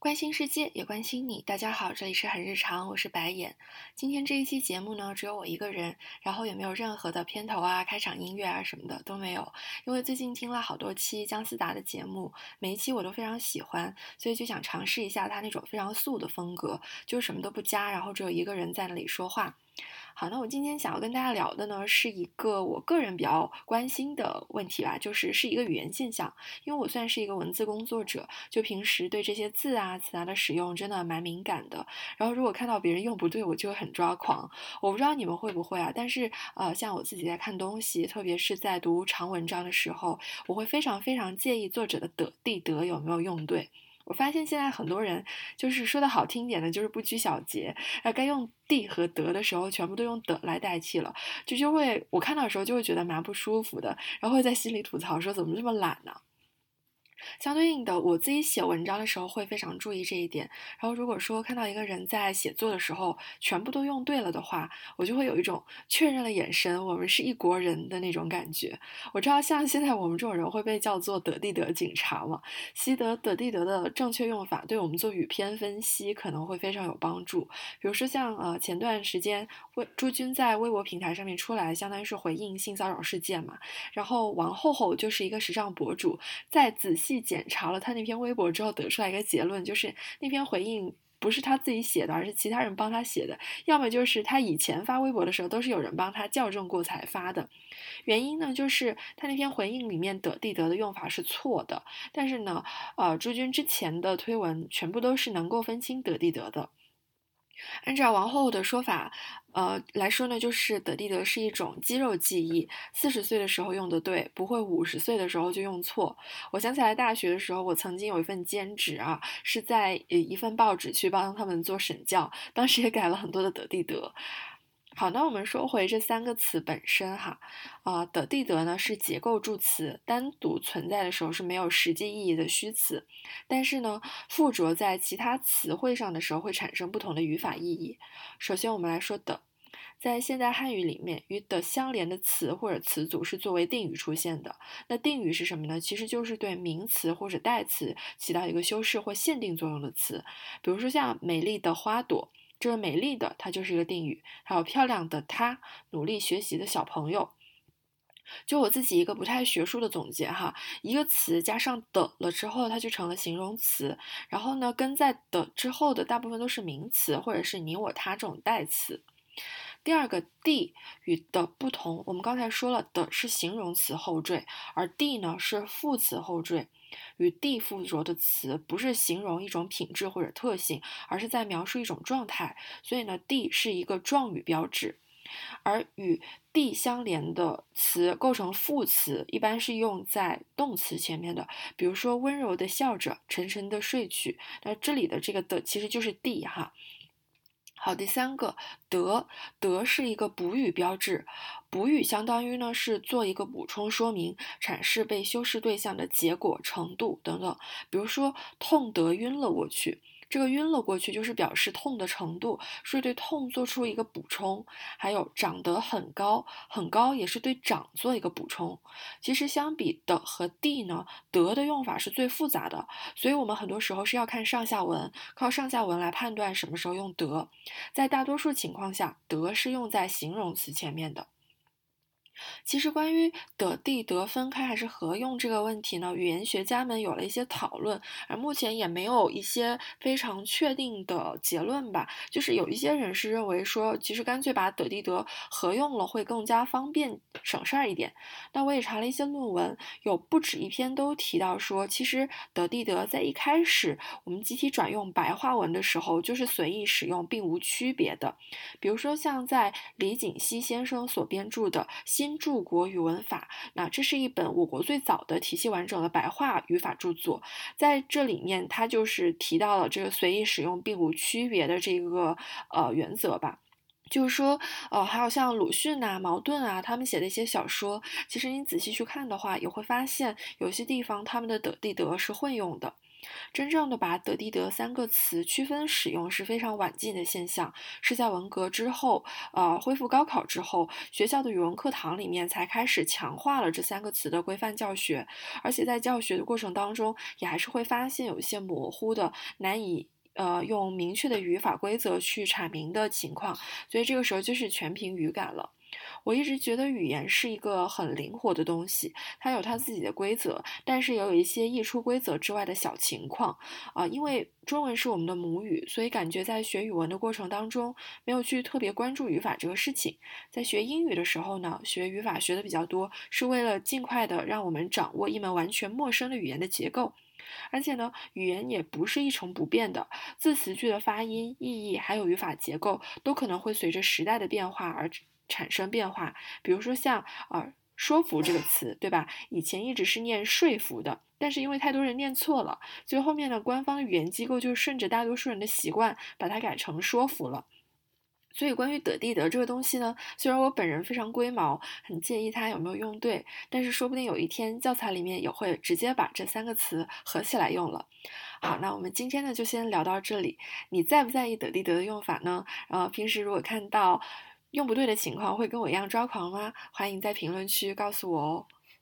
关心世界，也关心你。大家好，这里是很日常，我是白眼。今天这一期节目呢，只有我一个人，然后也没有任何的片头啊、开场音乐啊什么的都没有。因为最近听了好多期姜思达的节目，每一期我都非常喜欢，所以就想尝试一下他那种非常素的风格，就是什么都不加，然后只有一个人在那里说话。好，那我今天想要跟大家聊的呢，是一个我个人比较关心的问题吧，就是是一个语言现象。因为我算是一个文字工作者，就平时对这些字啊词啊的使用真的蛮敏感的。然后如果看到别人用不对，我就很抓狂。我不知道你们会不会啊，但是呃，像我自己在看东西，特别是在读长文章的时候，我会非常非常介意作者的的地德有没有用对。我发现现在很多人就是说的好听点的，就是不拘小节，啊，该用地和德的时候，全部都用的来代替了，就就会我看到的时候就会觉得蛮不舒服的，然后会在心里吐槽说怎么这么懒呢？相对应的，我自己写文章的时候会非常注意这一点。然后，如果说看到一个人在写作的时候全部都用对了的话，我就会有一种确认了眼神，我们是一国人的那种感觉。我知道，像现在我们这种人会被叫做“德地德警察”嘛，习得“德地德”的正确用法，对我们做语篇分析可能会非常有帮助。比如说，像呃前段时间，微朱军在微博平台上面出来，相当于是回应性骚扰事件嘛。然后王后后就是一个时尚博主，在仔细。检查了他那篇微博之后，得出来一个结论，就是那篇回应不是他自己写的，而是其他人帮他写的，要么就是他以前发微博的时候都是有人帮他校正过才发的。原因呢，就是他那篇回应里面的地得的用法是错的，但是呢，呃，朱军之前的推文全部都是能够分清得地得的。按照王后的说法，呃来说呢，就是德地德是一种肌肉记忆，四十岁的时候用的对，不会五十岁的时候就用错。我想起来大学的时候，我曾经有一份兼职啊，是在一份报纸去帮他们做审教，当时也改了很多的德地德。好，那我们说回这三个词本身哈，啊，的地得呢是结构助词，单独存在的时候是没有实际意义的虚词，但是呢，附着在其他词汇上的时候会产生不同的语法意义。首先我们来说的，在现代汉语里面，与的相连的词或者词组是作为定语出现的。那定语是什么呢？其实就是对名词或者代词起到一个修饰或限定作用的词，比如说像美丽的花朵。这个美丽的，它就是一个定语；还有漂亮的她，努力学习的小朋友。就我自己一个不太学术的总结哈，一个词加上的了之后，它就成了形容词。然后呢，跟在的之后的大部分都是名词，或者是你我他这种代词。第二个地与的不同，我们刚才说了的是形容词后缀，而地呢是副词后缀。与地附着的词不是形容一种品质或者特性，而是在描述一种状态。所以呢，地是一个状语标志。而与地相连的词构成副词，一般是用在动词前面的。比如说，温柔的笑着，沉沉的睡去。那这里的这个的其实就是地哈。好，第三个得得是一个补语标志，补语相当于呢是做一个补充说明，阐释被修饰对象的结果程度等等。比如说，痛得晕了过去。这个晕了过去，就是表示痛的程度，是对痛做出一个补充。还有长得很高，很高也是对长做一个补充。其实相比的和地呢，得的用法是最复杂的，所以我们很多时候是要看上下文，靠上下文来判断什么时候用得。在大多数情况下，得是用在形容词前面的。其实关于的地德分开还是合用这个问题呢，语言学家们有了一些讨论，而目前也没有一些非常确定的结论吧。就是有一些人是认为说，其实干脆把的地德合用了会更加方便省事儿一点。那我也查了一些论文，有不止一篇都提到说，其实的地德在一开始我们集体转用白话文的时候，就是随意使用，并无区别的。比如说像在李锦熙先生所编著的新。新注国语文法，那这是一本我国最早的体系完整的白话语法著作，在这里面，它就是提到了这个随意使用并无区别的这个呃原则吧。就是说，呃，还有像鲁迅啊、茅盾啊，他们写的一些小说，其实你仔细去看的话，也会发现有些地方他们的的地德是混用的。真正的把“得地得”三个词区分使用是非常晚近的现象，是在文革之后，呃，恢复高考之后，学校的语文课堂里面才开始强化了这三个词的规范教学，而且在教学的过程当中，也还是会发现有一些模糊的、难以呃用明确的语法规则去阐明的情况，所以这个时候就是全凭语感了。我一直觉得语言是一个很灵活的东西，它有它自己的规则，但是也有一些溢出规则之外的小情况啊。因为中文是我们的母语，所以感觉在学语文的过程当中，没有去特别关注语法这个事情。在学英语的时候呢，学语法学的比较多，是为了尽快的让我们掌握一门完全陌生的语言的结构。而且呢，语言也不是一成不变的，字词句的发音、意义还有语法结构，都可能会随着时代的变化而。产生变化，比如说像呃“说服”这个词，对吧？以前一直是念“说服”的，但是因为太多人念错了，所以后面的官方语言机构就顺着大多数人的习惯，把它改成“说服”了。所以关于“得地得”这个东西呢，虽然我本人非常龟毛，很介意它有没有用对，但是说不定有一天教材里面也会直接把这三个词合起来用了。好，那我们今天呢就先聊到这里。你在不在意“得地得”的用法呢？呃，平时如果看到。用不对的情况会跟我一样抓狂吗？欢迎在评论区告诉我哦。